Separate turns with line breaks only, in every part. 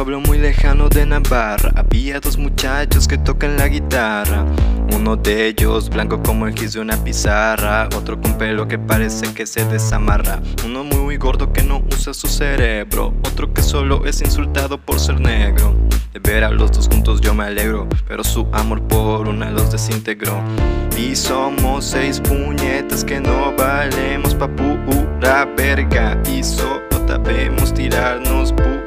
pueblo muy lejano de Navarra había dos muchachos que tocan la guitarra. Uno de ellos blanco como el gis de una pizarra, otro con pelo que parece que se desamarra. Uno muy, gordo que no usa su cerebro, otro que solo es insultado por ser negro. De ver a los dos juntos yo me alegro, pero su amor por una los desintegró. Y somos seis puñetas que no valemos pa' pura verga. Y solo sabemos tirarnos puritita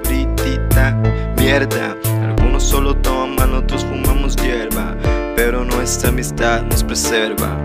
Algunos solo toman, otros fumamos hierba, pero nuestra amistad nos preserva.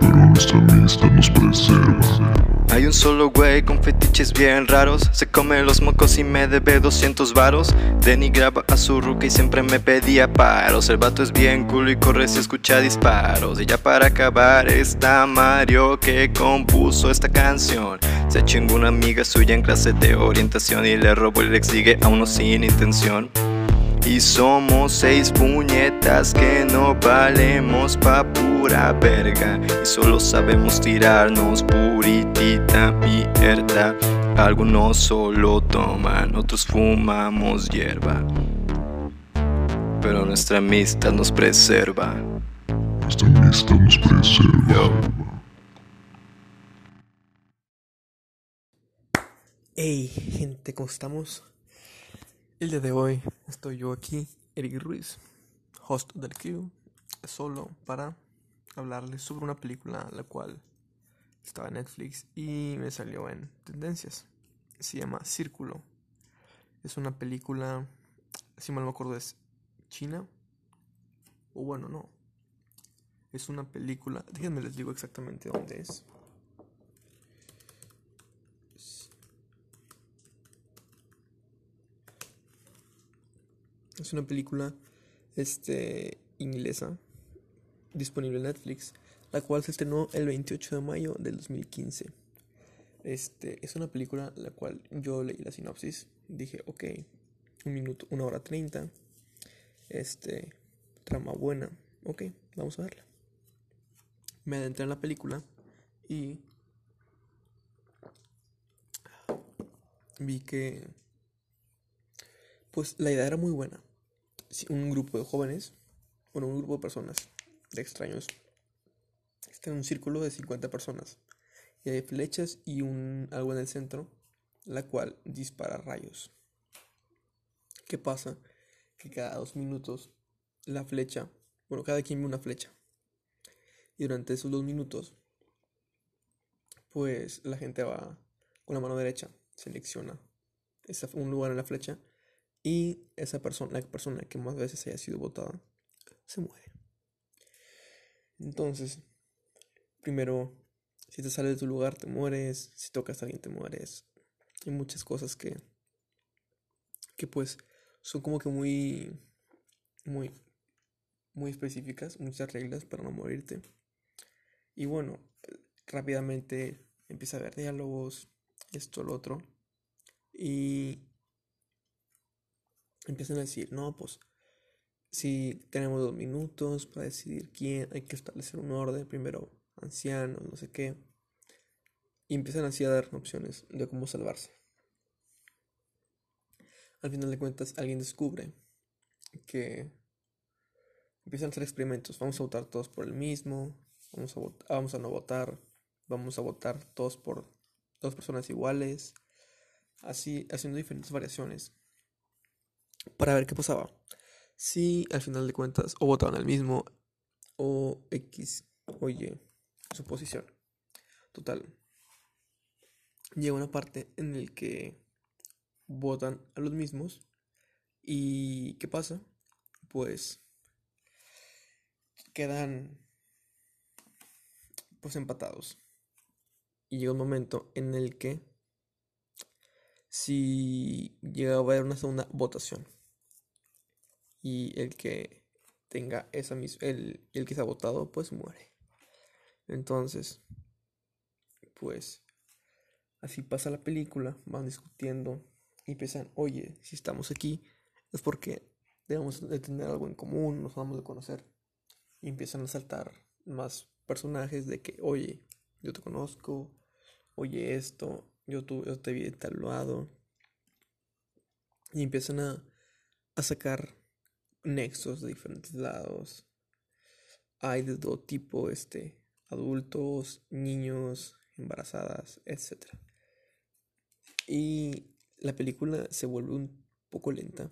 Pero nuestra amistad nos preserva.
Hay un solo güey con fetiches bien raros. Se come los mocos y me debe 200 varos. Denigraba a su ruca y siempre me pedía paros. El vato es bien culo y corre si escucha disparos. Y ya para acabar está Mario que compuso esta canción. Se chingó una amiga suya en clase de orientación Y le robó el ex sigue a uno sin intención y somos seis puñetas que no valemos pa' pura verga Y solo sabemos tirarnos puritita mierda Algunos solo toman, otros fumamos hierba Pero nuestra amistad nos preserva
Nuestra amistad nos preserva.
Hey, gente, ¿cómo estamos? El día de hoy estoy yo aquí, Eric Ruiz, host del Q, solo para hablarles sobre una película la cual estaba en Netflix y me salió en tendencias. Se llama Círculo. Es una película, si mal no me acuerdo, es china. O bueno, no. Es una película, déjenme les digo exactamente dónde es. Es una película este, inglesa disponible en Netflix, la cual se estrenó el 28 de mayo del 2015. Este, es una película la cual yo leí la sinopsis, dije, ok, un minuto, una hora treinta, este, trama buena, ok, vamos a verla. Me adentré en la película y vi que pues la idea era muy buena. Un grupo de jóvenes, bueno, un grupo de personas, de extraños, está en un círculo de 50 personas. Y hay flechas y un algo en el centro, la cual dispara rayos. ¿Qué pasa? Que cada dos minutos la flecha, bueno, cada quien ve una flecha. Y durante esos dos minutos, pues la gente va con la mano derecha, selecciona un lugar en la flecha y esa persona, la persona que más veces haya sido votada, se muere. Entonces, primero, si te sales de tu lugar, te mueres, si tocas a alguien, te mueres. Hay muchas cosas que, que pues, son como que muy, muy, muy específicas, muchas reglas para no morirte. Y bueno, rápidamente empieza a haber diálogos, esto, lo otro. Y empiezan a decir, no, pues si tenemos dos minutos para decidir quién, hay que establecer un orden, primero ancianos, no sé qué. Y empiezan así a dar opciones de cómo salvarse. Al final de cuentas, alguien descubre que empiezan a hacer experimentos. Vamos a votar todos por el mismo, vamos a, vamos a no votar, vamos a votar todos por dos personas iguales, así haciendo diferentes variaciones para ver qué pasaba. Si al final de cuentas o votaban al mismo o X o Y su posición. Total. Llega una parte en el que votan a los mismos y ¿qué pasa? Pues quedan pues empatados. Y llega un momento en el que si llega a haber una segunda votación y el que tenga esa misma, el, el que se ha votado, pues muere. Entonces, pues así pasa la película, van discutiendo y empiezan, oye, si estamos aquí es porque debemos de tener algo en común, nos vamos a conocer. Y empiezan a saltar más personajes de que, oye, yo te conozco, oye esto, yo, tú, yo te vi de tal lado, Y empiezan a, a sacar nexos de diferentes lados. Hay de todo tipo, este, adultos, niños, embarazadas, etc. Y la película se vuelve un poco lenta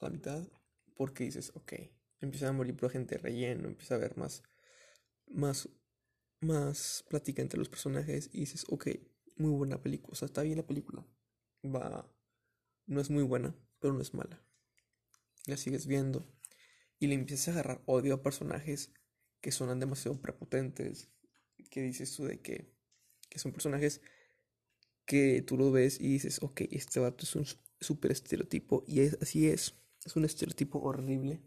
a la mitad porque dices, ok, empieza a morir por gente relleno, empieza a haber más, más, más plática entre los personajes y dices, ok, muy buena película, o sea, está bien la película, va, no es muy buena, pero no es mala. La sigues viendo y le empiezas a agarrar odio a personajes que suenan demasiado prepotentes, que dices tú de que, que son personajes que tú lo ves y dices, ok, este vato es un súper estereotipo y es, así es, es un estereotipo horrible.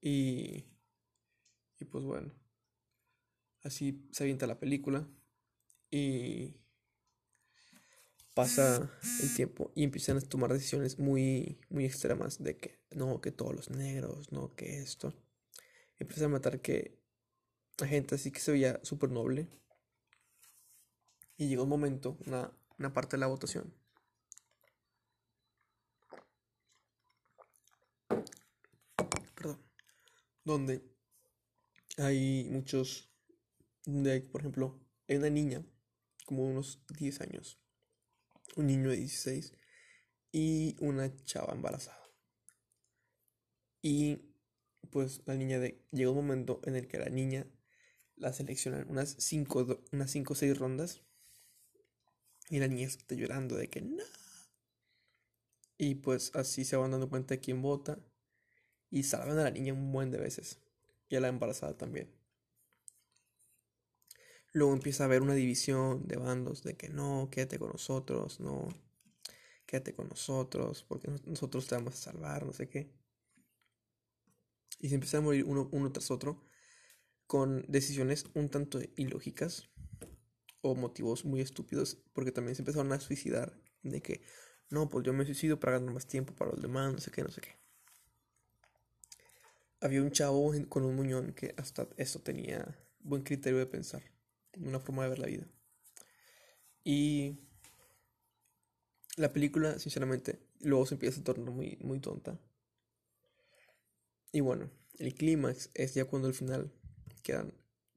Y, y pues bueno, así se avienta la película y pasa el tiempo y empiezan a tomar decisiones muy, muy extremas de que no, que todos los negros, no, que esto. Empiezan a matar que la gente así que se veía súper noble. Y llegó un momento, una, una parte de la votación. Donde hay muchos. Donde por ejemplo, hay una niña, como unos 10 años, un niño de 16 y una chava embarazada. Y pues la niña de llega un momento en el que la niña la seleccionan unas 5 unas cinco o 6 rondas y la niña está llorando de que no. Y pues así se van dando cuenta de quién vota y salvan a la niña un buen de veces y a la embarazada también. Luego empieza a haber una división de bandos de que no, quédate con nosotros, no, quédate con nosotros, porque nosotros te vamos a salvar, no sé qué. Y se empieza a morir uno, uno tras otro con decisiones un tanto ilógicas o motivos muy estúpidos, porque también se empezaron a suicidar de que no, pues yo me suicido para ganar más tiempo para los demás, no sé qué, no sé qué. Había un chavo con un muñón que hasta eso tenía buen criterio de pensar una forma de ver la vida. Y la película, sinceramente, luego se empieza a tornar muy, muy tonta. Y bueno, el clímax es ya cuando al final quedan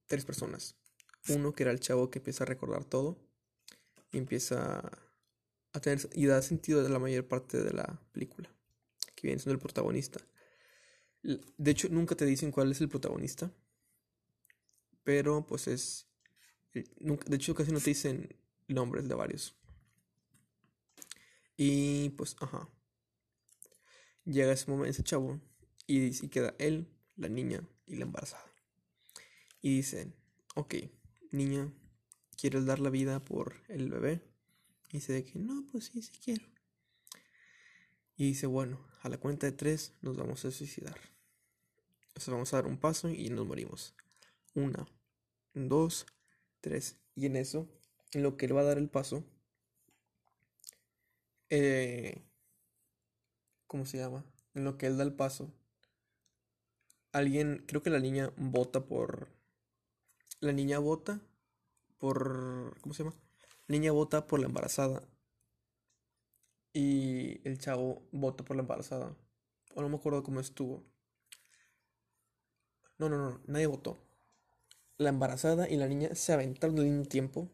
tres personas. Uno que era el chavo que empieza a recordar todo y empieza a tener y da sentido de la mayor parte de la película, que viene siendo el protagonista. De hecho, nunca te dicen cuál es el protagonista, pero pues es de hecho, casi no te dicen nombres de varios. Y pues, ajá. Llega ese momento, ese chavo, y, y queda él, la niña y la embarazada. Y dicen, ok, niña, ¿quieres dar la vida por el bebé? Y dice que no, pues sí, sí quiero. Y dice, bueno, a la cuenta de tres nos vamos a suicidar. O sea, vamos a dar un paso y nos morimos. Una, dos, 3. Y en eso, en lo que él va a dar el paso, eh, ¿cómo se llama? En lo que él da el paso, alguien, creo que la niña vota por... La niña vota por... ¿Cómo se llama? La niña vota por la embarazada. Y el chavo vota por la embarazada. O no me acuerdo cómo estuvo. No, no, no, nadie votó la embarazada y la niña se aventaron al mismo tiempo.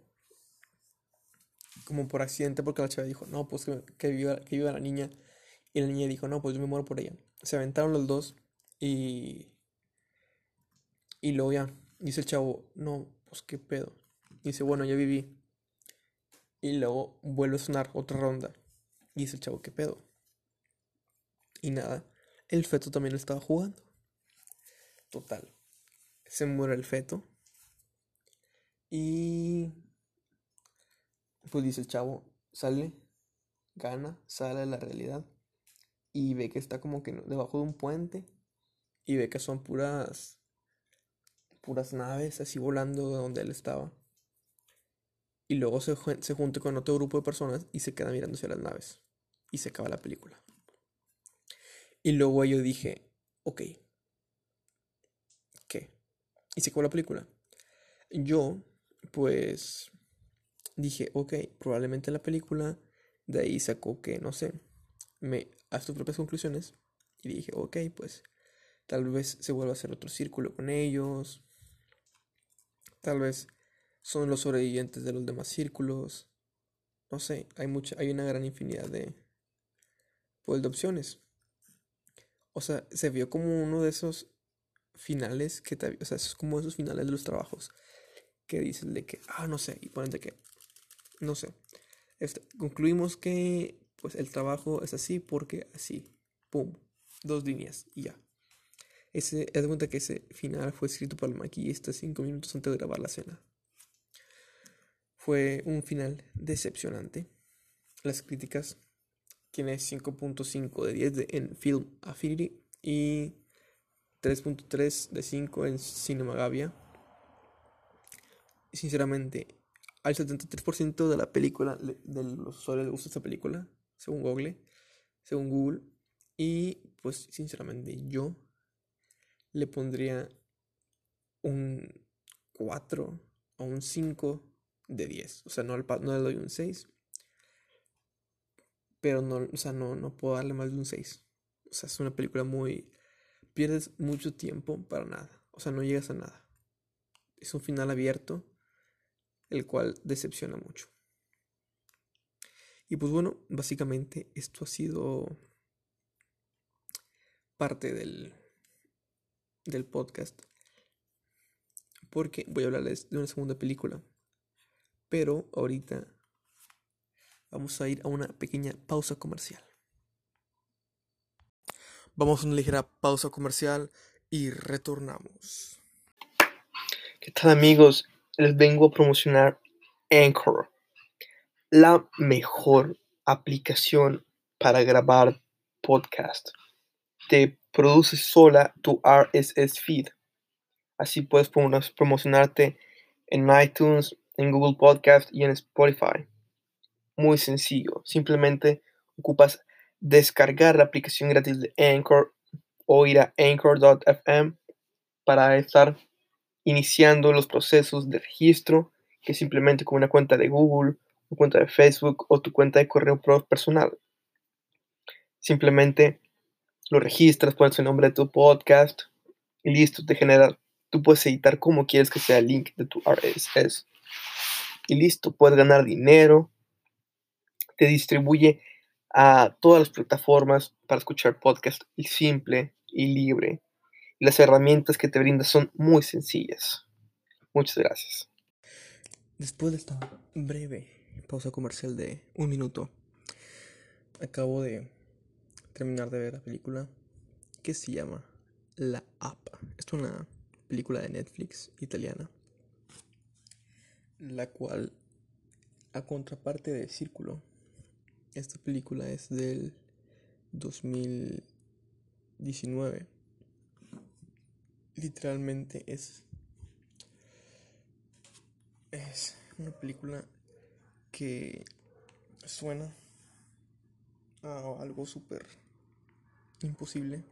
Como por accidente, porque la chava dijo, no, pues que, viva, que viva la niña. Y la niña dijo, no, pues yo me muero por ella. Se aventaron los dos y. Y luego ya, dice el chavo, no, pues qué pedo. dice, bueno, ya viví. Y luego vuelve a sonar otra ronda. Y dice el chavo, qué pedo. Y nada, el feto también estaba jugando. Total. Se muere el feto. Y pues dice el chavo, sale, gana, sale a la realidad y ve que está como que debajo de un puente y ve que son puras puras naves así volando de donde él estaba. Y luego se, se junta con otro grupo de personas y se queda mirando hacia las naves. Y se acaba la película. Y luego yo dije, ok. ¿Qué? Y se acabó la película. Yo pues dije, ok, probablemente la película De ahí sacó que, no sé, me a sus propias conclusiones y dije, ok, pues tal vez se vuelva a hacer otro círculo con ellos, tal vez son los sobrevivientes de los demás círculos, no sé, hay mucha, hay una gran infinidad de, pues, de opciones. O sea, se vio como uno de esos finales que te, o sea, es como esos finales de los trabajos que dicen de que, ah, no sé, y ponen de que, no sé, este, concluimos que pues el trabajo es así porque así, pum, dos líneas y ya. Ese, haz de cuenta que ese final fue escrito por el maquillista cinco minutos antes de grabar la escena. Fue un final decepcionante. Las críticas tiene 5.5 de 10 de, en Film Affinity y 3.3 de 5 en Cinemagavia. Sinceramente, al 73% de la película, de los usuarios les gusta esta película, según Google, según Google. Y pues sinceramente yo le pondría un 4 o un 5 de 10. O sea, no, no le doy un 6. Pero no, o sea, no, no puedo darle más de un 6. O sea, es una película muy... Pierdes mucho tiempo para nada. O sea, no llegas a nada. Es un final abierto, el cual decepciona mucho. Y pues bueno, básicamente esto ha sido parte del, del podcast. Porque voy a hablarles de una segunda película. Pero ahorita vamos a ir a una pequeña pausa comercial. Vamos a una ligera pausa comercial y retornamos.
¿Qué tal amigos? Les vengo a promocionar Anchor la mejor aplicación para grabar podcast. Te produce sola tu RSS feed. Así puedes promocionarte en iTunes, en Google Podcast y en Spotify. Muy sencillo. Simplemente ocupas descargar la aplicación gratis de Anchor o ir a anchor.fm para estar iniciando los procesos de registro que simplemente con una cuenta de Google tu cuenta de Facebook o tu cuenta de correo personal. Simplemente lo registras, pones el nombre de tu podcast y listo, te genera. Tú puedes editar como quieres que sea el link de tu RSS. Y listo, puedes ganar dinero. Te distribuye a todas las plataformas para escuchar podcast simple y libre. Las herramientas que te brinda son muy sencillas. Muchas gracias.
Después de esta breve pausa comercial de un minuto. Acabo de terminar de ver la película que se llama La App. Es una película de Netflix italiana, la cual, a contraparte de Círculo, esta película es del 2019. Literalmente es es una película que suena a algo súper imposible,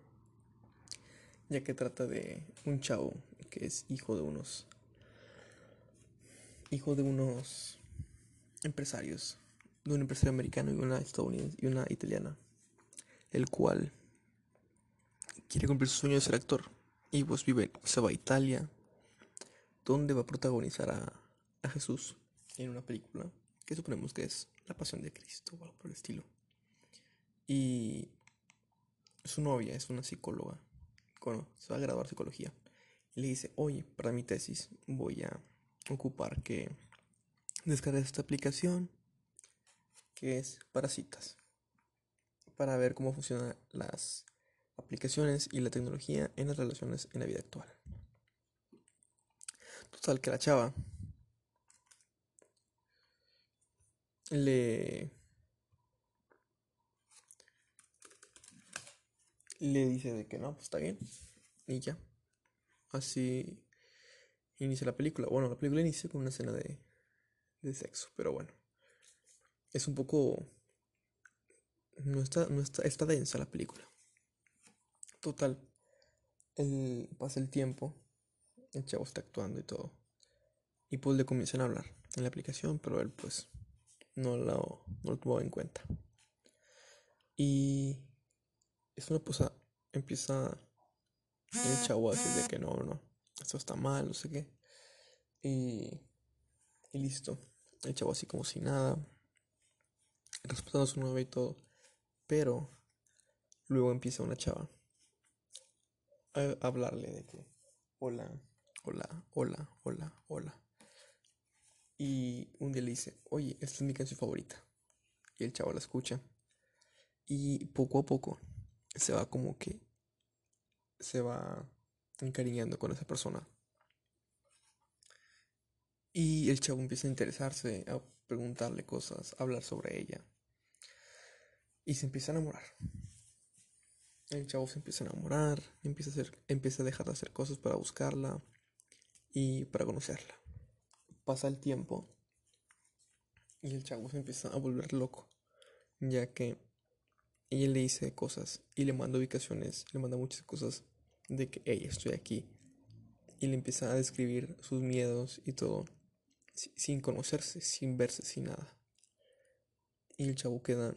ya que trata de un chavo que es hijo de unos hijo de unos empresarios, de un empresario americano y una estadounidense y una italiana, el cual quiere cumplir su sueño de ser actor y pues vive, se va a Italia, donde va a protagonizar a, Jesús en una película que suponemos que es la pasión de Cristo o algo por el estilo. Y su novia es una psicóloga, bueno, se va a graduar psicología. Y le dice, oye, para mi tesis voy a ocupar que descargues esta aplicación que es para citas, para ver cómo funcionan las aplicaciones y la tecnología en las relaciones en la vida actual. Total que la chava le le dice de que no, pues está bien y ya. Así inicia la película. Bueno, la película inicia con una escena de, de sexo, pero bueno. Es un poco no está no está está densa la película. Total. El, pasa el tiempo, el chavo está actuando y todo. Y pues le comienzan a hablar en la aplicación, pero él pues no lo, no tomaba en cuenta. Y es una cosa, empieza el chavo a decir de que no, no, esto está mal, no sé qué. Y, y listo. El chavo así como si nada, respetando su novia y todo. Pero luego empieza una chava hablarle de que, hola, hola, hola, hola, hola. Y un día le dice, oye, esta es mi canción favorita. Y el chavo la escucha. Y poco a poco se va como que se va encariñando con esa persona. Y el chavo empieza a interesarse, a preguntarle cosas, a hablar sobre ella. Y se empieza a enamorar. El chavo se empieza a enamorar, empieza a, hacer, empieza a dejar de hacer cosas para buscarla y para conocerla. Pasa el tiempo y el chavo se empieza a volver loco, ya que ella le dice cosas y le manda ubicaciones, le manda muchas cosas de que, hey, estoy aquí. Y le empieza a describir sus miedos y todo, sin conocerse, sin verse, sin nada. Y el chavo queda,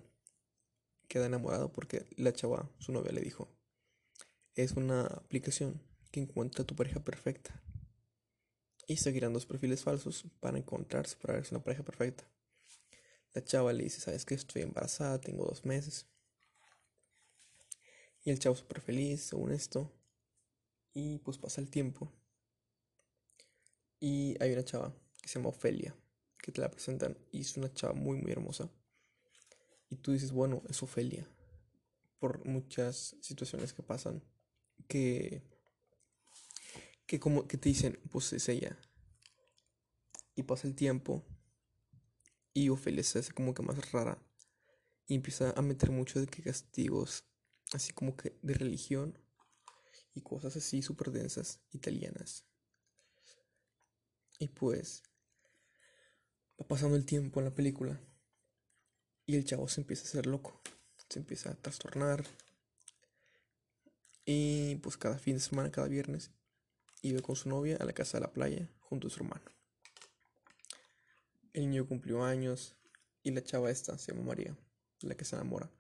queda enamorado porque la chava, su novia, le dijo, es una aplicación que encuentra tu pareja perfecta. Y seguirán dos perfiles falsos para encontrarse, para verse una pareja perfecta. La chava le dice, sabes que estoy embarazada, tengo dos meses. Y el chavo súper feliz, según esto. Y pues pasa el tiempo. Y hay una chava que se llama Ofelia, que te la presentan. Y es una chava muy, muy hermosa. Y tú dices, bueno, es Ofelia. Por muchas situaciones que pasan. Que, que como que te dicen, pues es ella. Y pasa el tiempo. Y Ofelia se hace como que más rara. Y empieza a meter mucho de que castigos. Así como que de religión. Y cosas así súper densas, italianas. Y pues va pasando el tiempo en la película y el chavo se empieza a hacer loco, se empieza a trastornar. Y pues cada fin de semana, cada viernes, iba con su novia a la casa de la playa junto a su hermano. El niño cumplió años y la chava esta se llama María, la que se enamora.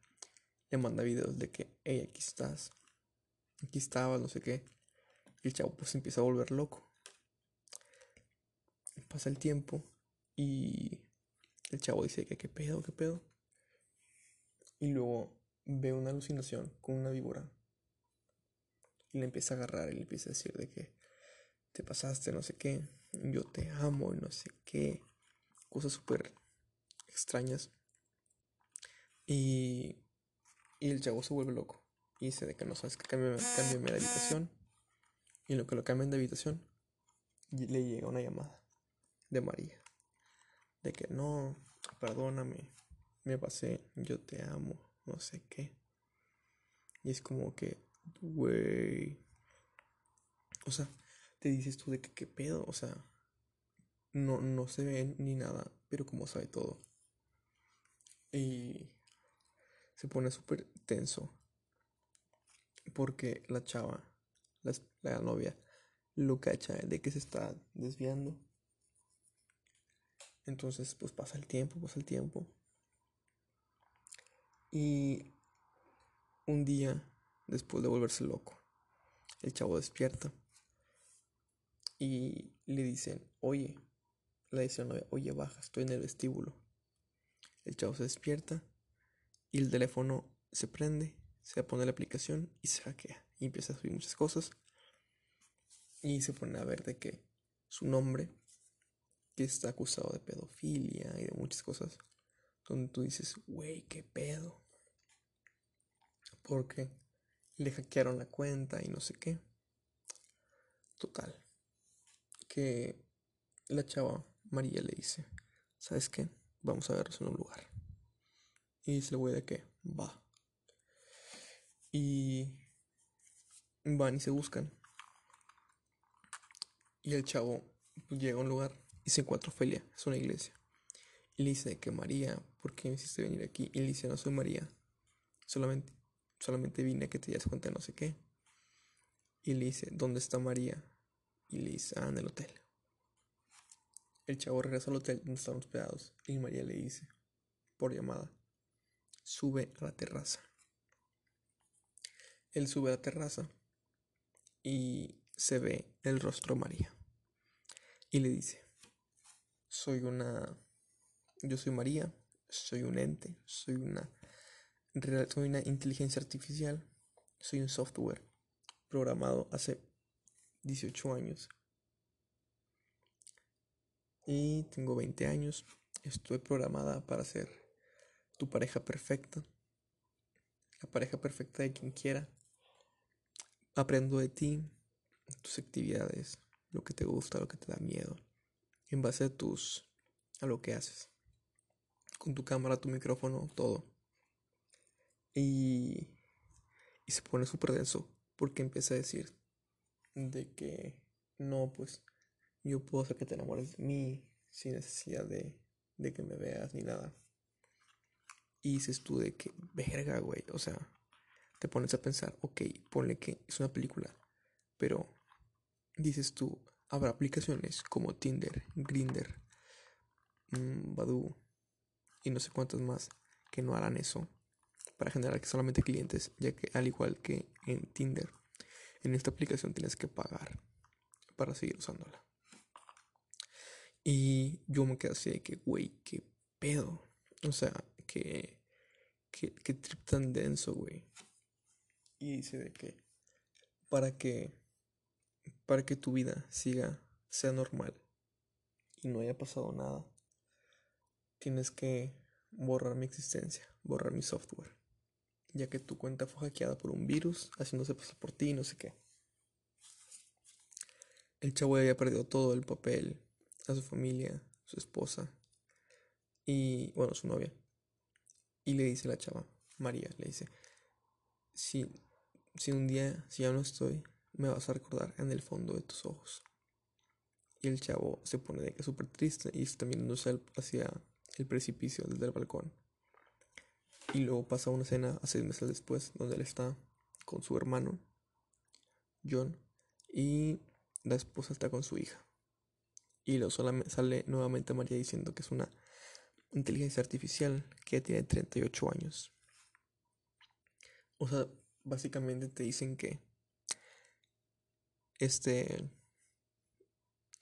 Le manda videos de que, hey, aquí estás, aquí estabas, no sé qué. Y el chavo pues se empieza a volver loco. Pasa el tiempo y el chavo dice que qué pedo, qué pedo. Y luego ve una alucinación con una víbora. Y le empieza a agarrar y le empieza a decir de que te pasaste, no sé qué, yo te amo no sé qué. Cosas súper extrañas. Y, y el chavo se vuelve loco. Y dice de que no sabes que cámbiame, cámbiame de habitación. Y lo que lo cambian de habitación, le llega una llamada de María. De que no, perdóname, me pasé, yo te amo, no sé qué. Y es como que, güey. O sea, te dices tú de que qué pedo, o sea, no, no se ve ni nada, pero como sabe todo. Y se pone súper tenso. Porque la chava, la, la novia, lo cacha de que se está desviando. Entonces, pues pasa el tiempo, pasa el tiempo. Y un día, después de volverse loco, el chavo despierta y le dicen, oye, le dicen, oye, baja, estoy en el vestíbulo. El chavo se despierta y el teléfono se prende, se pone la aplicación y se hackea. Y empieza a subir muchas cosas. Y se pone a ver de que su nombre, que está acusado de pedofilia y de muchas cosas, donde tú dices, güey, qué pedo. Porque le hackearon la cuenta y no sé qué. Total. Que la chava María le dice, ¿sabes qué? Vamos a vernos en un lugar. Y dice el güey de qué, va. Y van y se buscan. Y el chavo llega a un lugar y se encuentra Ofelia, es una iglesia. Y le dice que María, ¿por qué me hiciste venir aquí? Y le dice, no soy María, solamente, solamente vine a que te das cuenta de no sé qué. Y le dice, ¿dónde está María? Y le dice, ah, en el hotel. El chavo regresa al hotel donde estaban hospedados y María le dice, por llamada. Sube a la terraza. Él sube a la terraza y se ve el rostro de María. Y le dice, soy una... Yo soy María, soy un ente, soy una... Soy una inteligencia artificial, soy un software programado hace 18 años. Y tengo 20 años. Estoy programada para ser tu pareja perfecta. La pareja perfecta de quien quiera. Aprendo de ti, tus actividades, lo que te gusta, lo que te da miedo. En base a tus a lo que haces. Con tu cámara, tu micrófono, todo. Y, y se pone súper denso porque empieza a decir de que no, pues yo puedo hacer que te enamores de mí sin necesidad de, de que me veas ni nada. Y dices tú de que, verga, güey, o sea, te pones a pensar, ok, ponle que es una película, pero dices tú, habrá aplicaciones como Tinder, Grinder, mmm, Badoo y no sé cuántas más que no harán eso para generar solamente clientes, ya que al igual que en Tinder, en esta aplicación tienes que pagar para seguir usándola. Y yo me quedé así de que, güey, qué pedo. O sea, que, que, que trip tan denso, güey. Y dice de que para que para que tu vida siga sea normal y no haya pasado nada, tienes que borrar mi existencia, borrar mi software, ya que tu cuenta fue hackeada por un virus, haciéndose pasar por ti y no sé qué. El chavo había perdido todo el papel, a su familia, su esposa y, bueno, su novia. Y le dice la chava, María, le dice, si, si un día, si ya no estoy, me vas a recordar en el fondo de tus ojos. Y el chavo se pone de que súper triste y está mirándose hacia el precipicio desde el balcón. Y luego pasa una escena a seis meses después, donde él está con su hermano, John, y la esposa está con su hija. Y luego sale nuevamente María diciendo que es una inteligencia artificial que tiene 38 años. O sea, básicamente te dicen que este,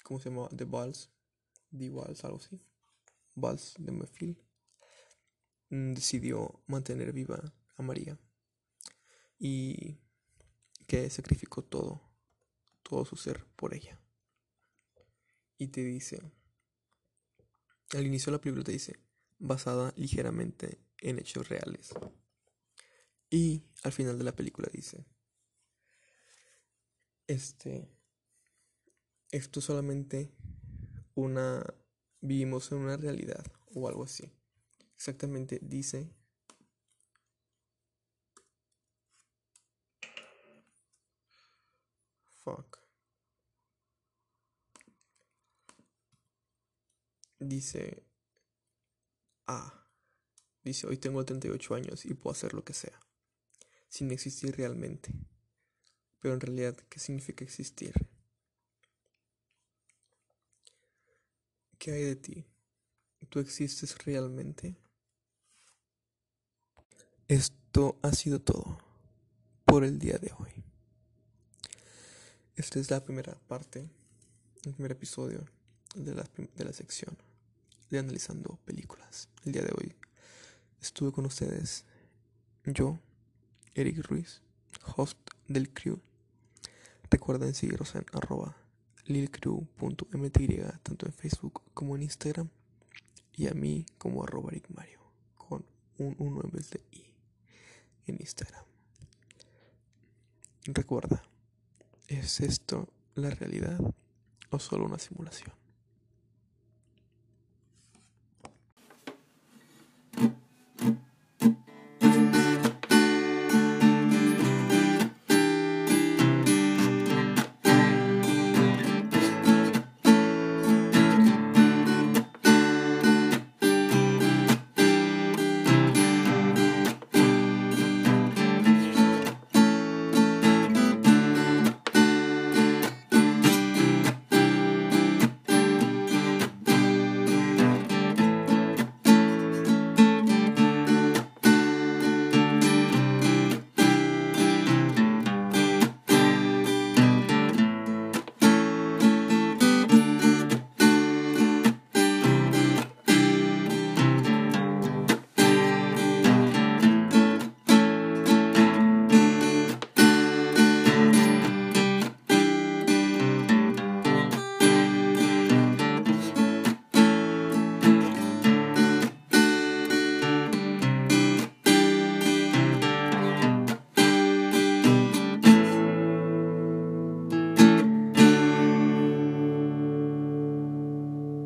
¿cómo se llama? The Balls, The Balls, algo así, Balls de Mefil, mm, decidió mantener viva a María y que sacrificó todo, todo su ser por ella. Y te dice, al inicio de la película te dice, basada ligeramente en hechos reales. Y al final de la película dice, este, esto solamente una, vivimos en una realidad o algo así. Exactamente dice fuck. Dice ah, dice hoy tengo 38 años y puedo hacer lo que sea, sin existir realmente. Pero en realidad, ¿qué significa existir? ¿Qué hay de ti? ¿Tú existes realmente? Esto ha sido todo por el día de hoy. Esta es la primera parte, el primer episodio de la, de la sección de analizando películas. El día de hoy estuve con ustedes yo, Eric Ruiz, host del crew. Recuerden seguirnos en arroba lilcrew.mty tanto en Facebook como en Instagram y a mí como arroba Mario con un 1 en vez de i en Instagram. Recuerda, ¿es esto la realidad o solo una simulación?